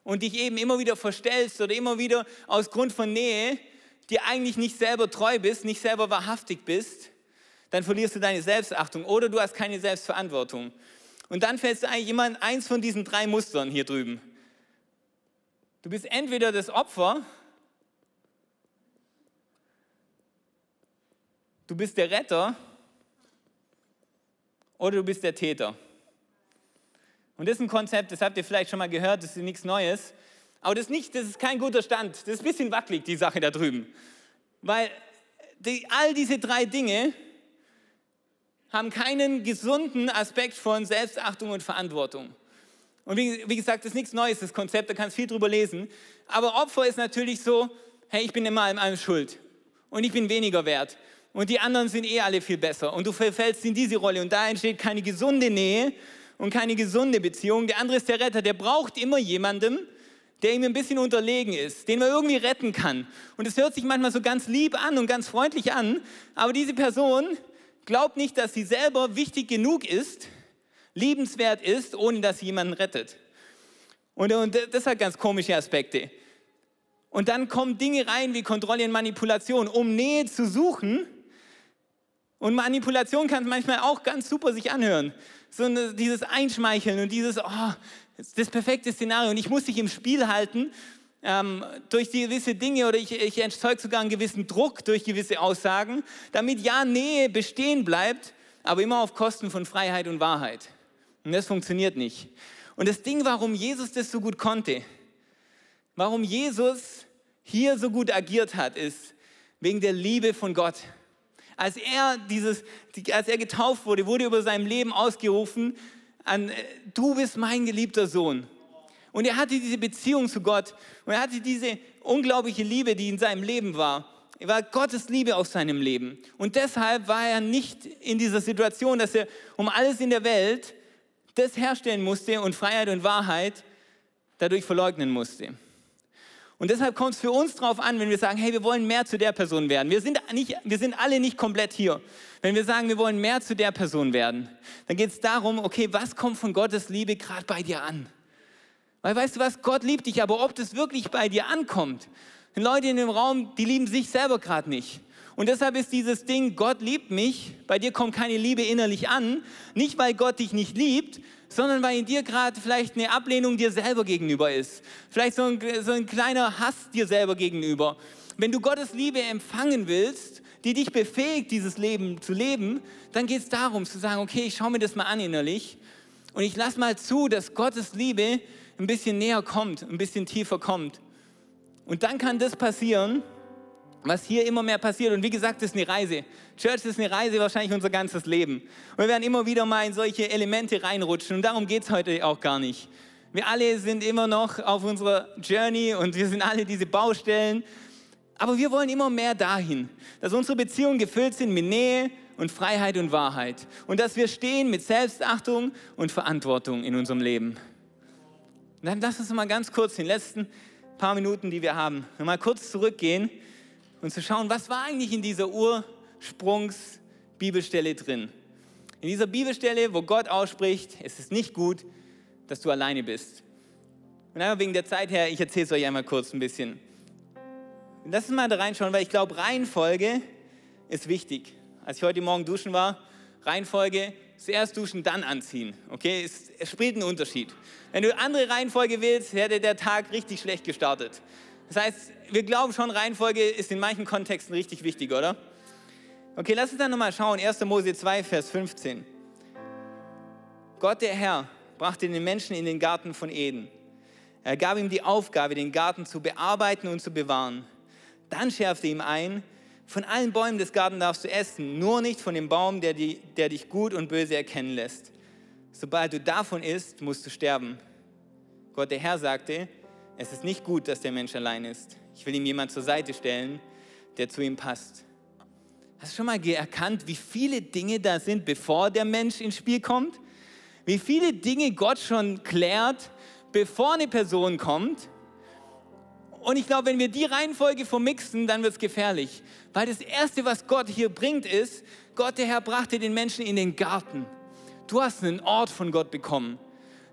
A: und dich eben immer wieder verstellst oder immer wieder aus Grund von Nähe dir eigentlich nicht selber treu bist, nicht selber wahrhaftig bist, dann verlierst du deine Selbstachtung oder du hast keine Selbstverantwortung. Und dann fällst du eigentlich immer in eins von diesen drei Mustern hier drüben. Du bist entweder das Opfer, du bist der Retter oder du bist der Täter. Und das ist ein Konzept, das habt ihr vielleicht schon mal gehört, das ist nichts Neues. Aber das ist, nicht, das ist kein guter Stand. Das ist ein bisschen wackelig, die Sache da drüben. Weil die, all diese drei Dinge haben keinen gesunden Aspekt von Selbstachtung und Verantwortung. Und wie, wie gesagt, das ist nichts Neues, das Konzept, da kannst viel drüber lesen. Aber Opfer ist natürlich so, hey, ich bin immer allem schuld und ich bin weniger wert. Und die anderen sind eh alle viel besser. Und du verfällst in diese Rolle und da entsteht keine gesunde Nähe und keine gesunde Beziehung. Der andere ist der Retter, der braucht immer jemanden, der ihm ein bisschen unterlegen ist, den man irgendwie retten kann. Und es hört sich manchmal so ganz lieb an und ganz freundlich an, aber diese Person glaubt nicht, dass sie selber wichtig genug ist, liebenswert ist, ohne dass jemanden rettet. Und, und das hat ganz komische Aspekte. Und dann kommen Dinge rein wie Kontrolle und Manipulation, um Nähe zu suchen. Und Manipulation kann manchmal auch ganz super sich anhören. So dieses Einschmeicheln und dieses, oh, das perfekte Szenario. Und ich muss dich im Spiel halten ähm, durch gewisse Dinge oder ich, ich erzeuge sogar einen gewissen Druck durch gewisse Aussagen, damit ja Nähe bestehen bleibt, aber immer auf Kosten von Freiheit und Wahrheit. Und das funktioniert nicht. Und das Ding, warum Jesus das so gut konnte, warum Jesus hier so gut agiert hat, ist wegen der Liebe von Gott. Als er, dieses, als er getauft wurde, wurde über seinem Leben ausgerufen, an, äh, du bist mein geliebter Sohn. Und er hatte diese Beziehung zu Gott und er hatte diese unglaubliche Liebe, die in seinem Leben war. Er war Gottes Liebe auf seinem Leben. Und deshalb war er nicht in dieser Situation, dass er um alles in der Welt das herstellen musste und Freiheit und Wahrheit dadurch verleugnen musste. Und deshalb kommt es für uns darauf an, wenn wir sagen, hey, wir wollen mehr zu der Person werden. Wir sind, nicht, wir sind alle nicht komplett hier. Wenn wir sagen, wir wollen mehr zu der Person werden, dann geht es darum, okay, was kommt von Gottes Liebe gerade bei dir an? Weil weißt du was, Gott liebt dich, aber ob das wirklich bei dir ankommt, sind Leute in dem Raum, die lieben sich selber gerade nicht. Und deshalb ist dieses Ding, Gott liebt mich, bei dir kommt keine Liebe innerlich an, nicht weil Gott dich nicht liebt, sondern weil in dir gerade vielleicht eine Ablehnung dir selber gegenüber ist. Vielleicht so ein, so ein kleiner Hass dir selber gegenüber. Wenn du Gottes Liebe empfangen willst, die dich befähigt, dieses Leben zu leben, dann geht es darum zu sagen, okay, ich schaue mir das mal an innerlich und ich lasse mal zu, dass Gottes Liebe ein bisschen näher kommt, ein bisschen tiefer kommt. Und dann kann das passieren, was hier immer mehr passiert. Und wie gesagt, das ist eine Reise. Church ist eine Reise wahrscheinlich unser ganzes Leben. Und wir werden immer wieder mal in solche Elemente reinrutschen. Und darum geht es heute auch gar nicht. Wir alle sind immer noch auf unserer Journey und wir sind alle diese Baustellen. Aber wir wollen immer mehr dahin, dass unsere Beziehungen gefüllt sind mit Nähe und Freiheit und Wahrheit. Und dass wir stehen mit Selbstachtung und Verantwortung in unserem Leben. Und dann lass uns mal ganz kurz in den letzten paar Minuten, die wir haben, mal kurz zurückgehen und zu schauen, was war eigentlich in dieser Ursprungs-Bibelstelle drin. In dieser Bibelstelle, wo Gott ausspricht, es ist nicht gut, dass du alleine bist. Und einmal wegen der Zeit her, ich erzähle es euch einmal kurz ein bisschen. Lass uns mal da reinschauen, weil ich glaube, Reihenfolge ist wichtig. Als ich heute Morgen duschen war, Reihenfolge, zuerst duschen, dann anziehen. Okay, es, es spielt einen Unterschied. Wenn du andere Reihenfolge willst, hätte der Tag richtig schlecht gestartet. Das heißt, wir glauben schon, Reihenfolge ist in manchen Kontexten richtig wichtig, oder? Okay, lass uns dann nochmal schauen. 1. Mose 2, Vers 15. Gott, der Herr, brachte den Menschen in den Garten von Eden. Er gab ihm die Aufgabe, den Garten zu bearbeiten und zu bewahren. Dann schärfte ihm ein, von allen Bäumen des Gartens darfst du essen, nur nicht von dem Baum, der, die, der dich gut und böse erkennen lässt. Sobald du davon isst, musst du sterben. Gott der Herr sagte, es ist nicht gut, dass der Mensch allein ist. Ich will ihm jemand zur Seite stellen, der zu ihm passt. Hast du schon mal erkannt, wie viele Dinge da sind, bevor der Mensch ins Spiel kommt? Wie viele Dinge Gott schon klärt, bevor eine Person kommt? Und ich glaube, wenn wir die Reihenfolge vermixen, dann wird es gefährlich. Weil das Erste, was Gott hier bringt, ist, Gott, der Herr, brachte den Menschen in den Garten. Du hast einen Ort von Gott bekommen.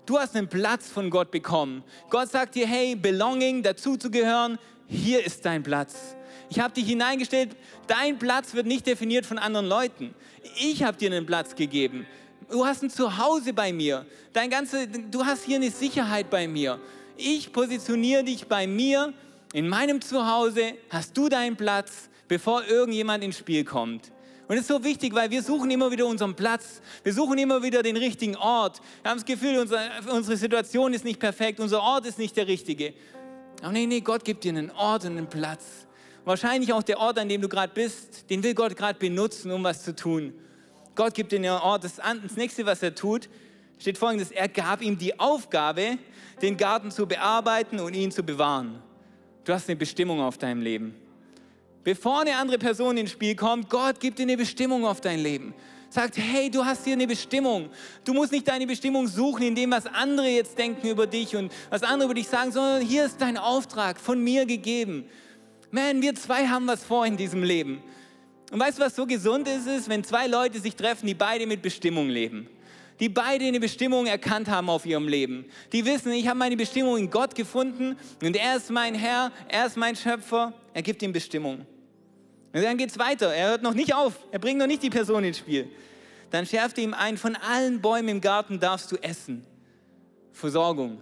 A: Du hast einen Platz von Gott bekommen. Gott sagt dir, hey, Belonging, dazu zu gehören, hier ist dein Platz. Ich habe dich hineingestellt, dein Platz wird nicht definiert von anderen Leuten. Ich habe dir einen Platz gegeben. Du hast ein Zuhause bei mir. Dein ganze, du hast hier eine Sicherheit bei mir. Ich positioniere dich bei mir. In meinem Zuhause hast du deinen Platz, bevor irgendjemand ins Spiel kommt. Und es ist so wichtig, weil wir suchen immer wieder unseren Platz. Wir suchen immer wieder den richtigen Ort. Wir haben das Gefühl, unsere, unsere Situation ist nicht perfekt, unser Ort ist nicht der richtige. Aber nee, nee, Gott gibt dir einen Ort und einen Platz. wahrscheinlich auch der Ort, an dem du gerade bist, den will Gott gerade benutzen, um was zu tun. Gott gibt dir einen Ort. Das, das nächste, was er tut, steht folgendes: Er gab ihm die Aufgabe, den Garten zu bearbeiten und ihn zu bewahren. Du hast eine Bestimmung auf deinem Leben. Bevor eine andere Person ins Spiel kommt, Gott gibt dir eine Bestimmung auf dein Leben. Sagt, hey, du hast hier eine Bestimmung. Du musst nicht deine Bestimmung suchen in dem, was andere jetzt denken über dich und was andere über dich sagen, sondern hier ist dein Auftrag von mir gegeben. Man, wir zwei haben was vor in diesem Leben. Und weißt du, was so gesund ist, ist, wenn zwei Leute sich treffen, die beide mit Bestimmung leben. Die beide eine Bestimmung erkannt haben auf ihrem Leben. Die wissen, ich habe meine Bestimmung in Gott gefunden und er ist mein Herr, er ist mein Schöpfer, er gibt ihm Bestimmung. Und dann geht es weiter. Er hört noch nicht auf. Er bringt noch nicht die Person ins Spiel. Dann schärft er ihm ein, von allen Bäumen im Garten darfst du essen. Versorgung.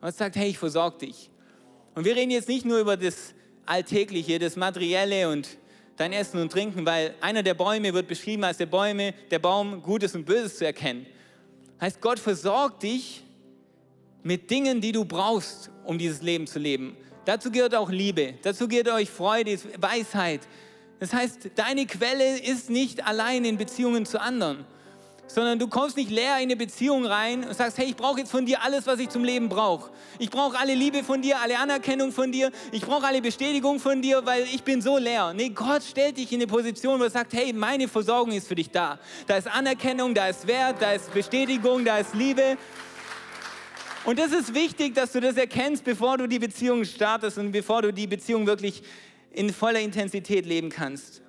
A: Und sagt, hey, ich versorge dich. Und wir reden jetzt nicht nur über das Alltägliche, das Materielle und dein Essen und Trinken, weil einer der Bäume wird beschrieben als der Bäume, der Baum Gutes und Böses zu erkennen. Heißt, Gott versorgt dich mit Dingen, die du brauchst, um dieses Leben zu leben. Dazu gehört auch Liebe, dazu gehört euch Freude, Weisheit, das heißt, deine Quelle ist nicht allein in Beziehungen zu anderen, sondern du kommst nicht leer in eine Beziehung rein und sagst, hey, ich brauche jetzt von dir alles, was ich zum Leben brauche. Ich brauche alle Liebe von dir, alle Anerkennung von dir, ich brauche alle Bestätigung von dir, weil ich bin so leer. Nee, Gott stellt dich in eine Position, wo er sagt, hey, meine Versorgung ist für dich da. Da ist Anerkennung, da ist Wert, da ist Bestätigung, da ist Liebe. Und das ist wichtig, dass du das erkennst, bevor du die Beziehung startest und bevor du die Beziehung wirklich in voller Intensität leben kannst.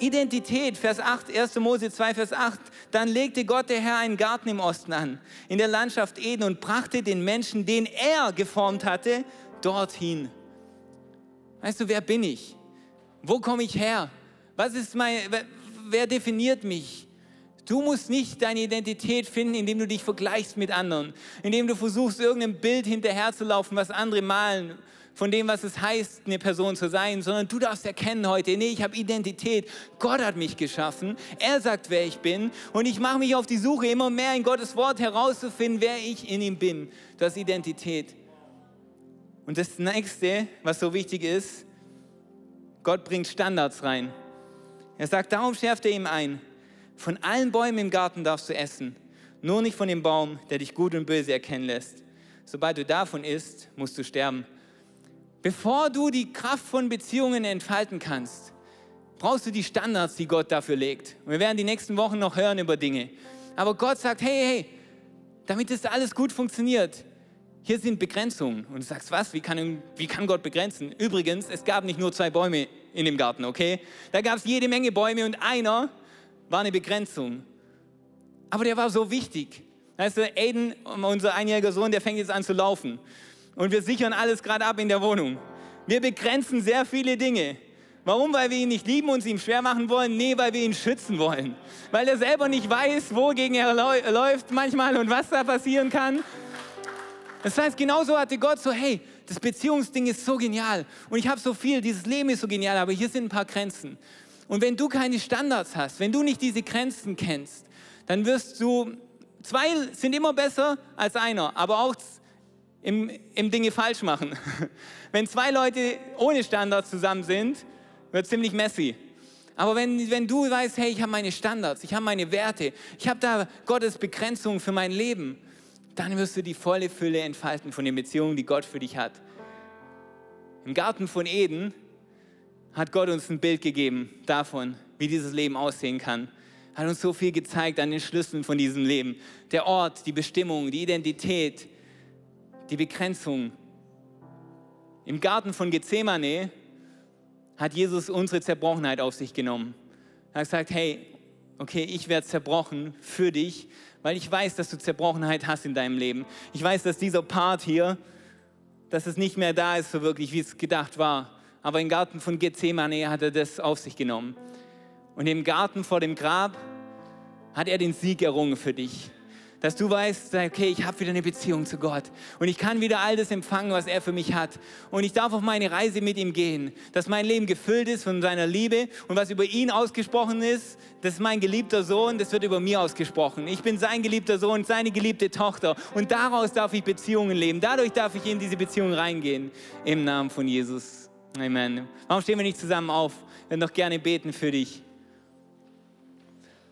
A: Identität, Vers 8, 1. Mose 2, Vers 8. Dann legte Gott der Herr einen Garten im Osten an, in der Landschaft Eden und brachte den Menschen, den er geformt hatte, dorthin. Weißt du, wer bin ich? Wo komme ich her? Was ist mein, wer definiert mich? Du musst nicht deine Identität finden, indem du dich vergleichst mit anderen, indem du versuchst, irgendeinem Bild hinterherzulaufen, was andere malen, von dem, was es heißt, eine Person zu sein, sondern du darfst erkennen heute, nee, ich habe Identität. Gott hat mich geschaffen. Er sagt, wer ich bin. Und ich mache mich auf die Suche, immer mehr in Gottes Wort herauszufinden, wer ich in ihm bin. Das ist Identität. Und das nächste, was so wichtig ist, Gott bringt Standards rein. Er sagt, darum schärft er ihm ein. Von allen Bäumen im Garten darfst du essen, nur nicht von dem Baum, der dich gut und böse erkennen lässt. Sobald du davon isst, musst du sterben. Bevor du die Kraft von Beziehungen entfalten kannst, brauchst du die Standards, die Gott dafür legt. Und wir werden die nächsten Wochen noch hören über Dinge. Aber Gott sagt, hey, hey, damit das alles gut funktioniert, hier sind Begrenzungen. Und du sagst, was? Wie kann, wie kann Gott begrenzen? Übrigens, es gab nicht nur zwei Bäume in dem Garten, okay? Da gab es jede Menge Bäume und einer war eine Begrenzung. Aber der war so wichtig. Weißt du, Aiden, unser einjähriger Sohn, der fängt jetzt an zu laufen. Und wir sichern alles gerade ab in der Wohnung. Wir begrenzen sehr viele Dinge. Warum? Weil wir ihn nicht lieben und es ihm schwer machen wollen? Nee, weil wir ihn schützen wollen. Weil er selber nicht weiß, wogegen er läuft manchmal und was da passieren kann. Das heißt, genauso hatte Gott so, hey, das Beziehungsding ist so genial und ich habe so viel, dieses Leben ist so genial, aber hier sind ein paar Grenzen. Und wenn du keine Standards hast, wenn du nicht diese Grenzen kennst, dann wirst du, zwei sind immer besser als einer, aber auch im, im Dinge falsch machen. Wenn zwei Leute ohne Standards zusammen sind, wird ziemlich messy. Aber wenn, wenn du weißt, hey, ich habe meine Standards, ich habe meine Werte, ich habe da Gottes Begrenzung für mein Leben, dann wirst du die volle Fülle entfalten von den Beziehungen, die Gott für dich hat. Im Garten von Eden hat Gott uns ein Bild gegeben davon, wie dieses Leben aussehen kann. Hat uns so viel gezeigt an den Schlüsseln von diesem Leben. Der Ort, die Bestimmung, die Identität, die Begrenzung. Im Garten von Gethsemane hat Jesus unsere Zerbrochenheit auf sich genommen. Er hat gesagt, hey, okay, ich werde zerbrochen für dich, weil ich weiß, dass du Zerbrochenheit hast in deinem Leben. Ich weiß, dass dieser Part hier, dass es nicht mehr da ist, so wirklich, wie es gedacht war aber im Garten von Gethsemane hat er das auf sich genommen. Und im Garten vor dem Grab hat er den Sieg errungen für dich dass du weißt, okay, ich habe wieder eine Beziehung zu Gott und ich kann wieder all das empfangen, was er für mich hat. Und ich darf auf meine Reise mit ihm gehen, dass mein Leben gefüllt ist von seiner Liebe und was über ihn ausgesprochen ist, das ist mein geliebter Sohn, das wird über mir ausgesprochen. Ich bin sein geliebter Sohn, seine geliebte Tochter und daraus darf ich Beziehungen leben. Dadurch darf ich in diese Beziehung reingehen im Namen von Jesus. Amen. Warum stehen wir nicht zusammen auf? Wir würden doch gerne beten für dich.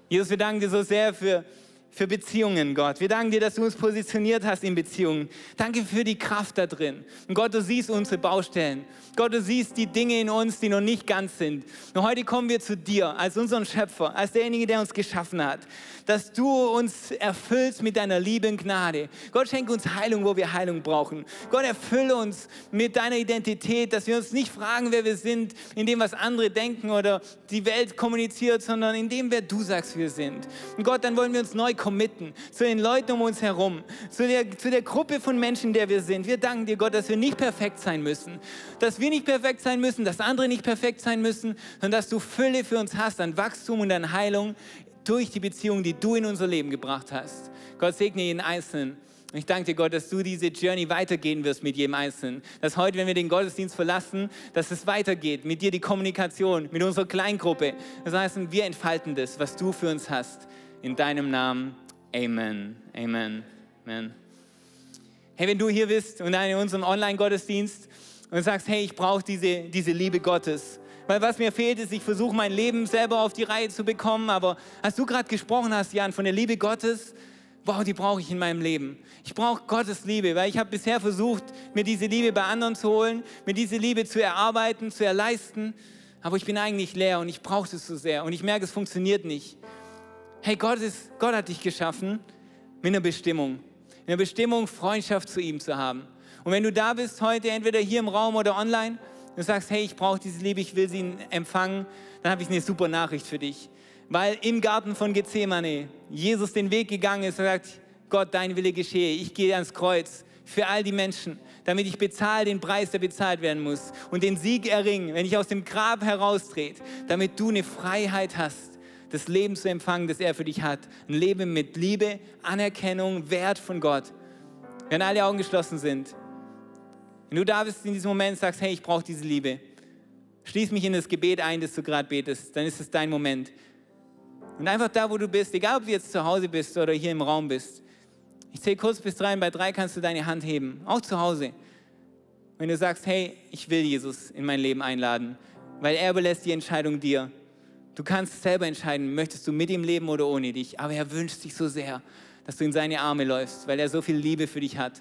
A: Jesus, wir danken dir so sehr für für Beziehungen, Gott. Wir danken dir, dass du uns positioniert hast in Beziehungen. Danke für die Kraft da drin. Und Gott, du siehst unsere Baustellen. Gott, du siehst die Dinge in uns, die noch nicht ganz sind. Und heute kommen wir zu dir als unseren Schöpfer, als derjenige, der uns geschaffen hat, dass du uns erfüllst mit deiner Liebe und Gnade. Gott, schenke uns Heilung, wo wir Heilung brauchen. Gott, erfülle uns mit deiner Identität, dass wir uns nicht fragen, wer wir sind, in dem, was andere denken oder die Welt kommuniziert, sondern in dem, wer du sagst, wir sind. Und Gott, dann wollen wir uns neu committen zu den Leuten um uns herum, zu der, zu der Gruppe von Menschen, der wir sind. Wir danken dir, Gott, dass wir nicht perfekt sein müssen, dass wir nicht perfekt sein müssen, dass andere nicht perfekt sein müssen, sondern dass du Fülle für uns hast an Wachstum und an Heilung durch die Beziehung, die du in unser Leben gebracht hast. Gott segne jeden Einzelnen. Und ich danke dir, Gott, dass du diese Journey weitergehen wirst mit jedem Einzelnen. Dass heute, wenn wir den Gottesdienst verlassen, dass es weitergeht mit dir, die Kommunikation, mit unserer Kleingruppe. Das heißt, wir entfalten das, was du für uns hast. In deinem Namen. Amen. Amen. Amen. Hey, wenn du hier bist und in unserem Online-Gottesdienst und sagst, hey, ich brauche diese, diese Liebe Gottes. Weil was mir fehlt, ist, ich versuche mein Leben selber auf die Reihe zu bekommen. Aber als du gerade gesprochen hast, Jan, von der Liebe Gottes, wow, die brauche ich in meinem Leben. Ich brauche Gottes Liebe, weil ich habe bisher versucht, mir diese Liebe bei anderen zu holen, mir diese Liebe zu erarbeiten, zu erleisten. Aber ich bin eigentlich leer und ich brauche es so sehr und ich merke, es funktioniert nicht. Hey, Gott, ist, Gott hat dich geschaffen mit einer Bestimmung. in der Bestimmung, Freundschaft zu ihm zu haben. Und wenn du da bist heute, entweder hier im Raum oder online, und sagst, hey, ich brauche diese Liebe, ich will sie empfangen, dann habe ich eine super Nachricht für dich. Weil im Garten von Gethsemane Jesus den Weg gegangen ist und sagt, Gott, dein Wille geschehe, ich gehe ans Kreuz für all die Menschen, damit ich bezahle den Preis, der bezahlt werden muss und den Sieg erringen, wenn ich aus dem Grab heraustrete, damit du eine Freiheit hast, das Leben zu empfangen, das er für dich hat. Ein Leben mit Liebe, Anerkennung, Wert von Gott. Wenn alle Augen geschlossen sind. Wenn du da bist in diesem Moment sagst, hey, ich brauche diese Liebe, schließ mich in das Gebet ein, das du gerade betest, dann ist es dein Moment. Und einfach da, wo du bist, egal ob du jetzt zu Hause bist oder hier im Raum bist, ich zähle kurz bis drei und bei drei kannst du deine Hand heben, auch zu Hause. Wenn du sagst, hey, ich will Jesus in mein Leben einladen, weil er überlässt die Entscheidung dir. Du kannst selber entscheiden, möchtest du mit ihm leben oder ohne dich. Aber er wünscht sich so sehr, dass du in seine Arme läufst, weil er so viel Liebe für dich hat.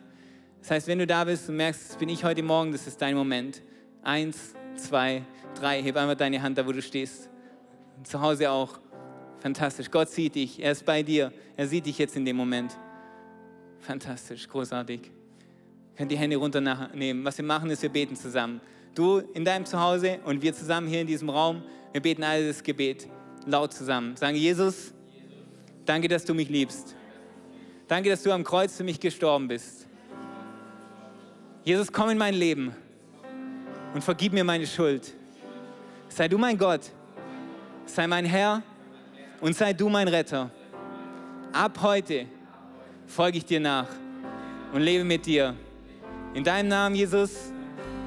A: Das heißt, wenn du da bist und merkst, das bin ich heute Morgen, das ist dein Moment. Eins, zwei, drei, heb einfach deine Hand da, wo du stehst. Zu Hause auch. Fantastisch. Gott sieht dich. Er ist bei dir. Er sieht dich jetzt in dem Moment. Fantastisch, großartig. Ihr könnt die Hände runternehmen. Was wir machen, ist, wir beten zusammen. Du in deinem Zuhause und wir zusammen hier in diesem Raum. Wir beten alle das Gebet laut zusammen. Sagen, Jesus, danke, dass du mich liebst. Danke, dass du am Kreuz für mich gestorben bist. Jesus, komm in mein Leben und vergib mir meine Schuld. Sei du mein Gott, sei mein Herr und sei du mein Retter. Ab heute folge ich dir nach und lebe mit dir. In deinem Namen, Jesus.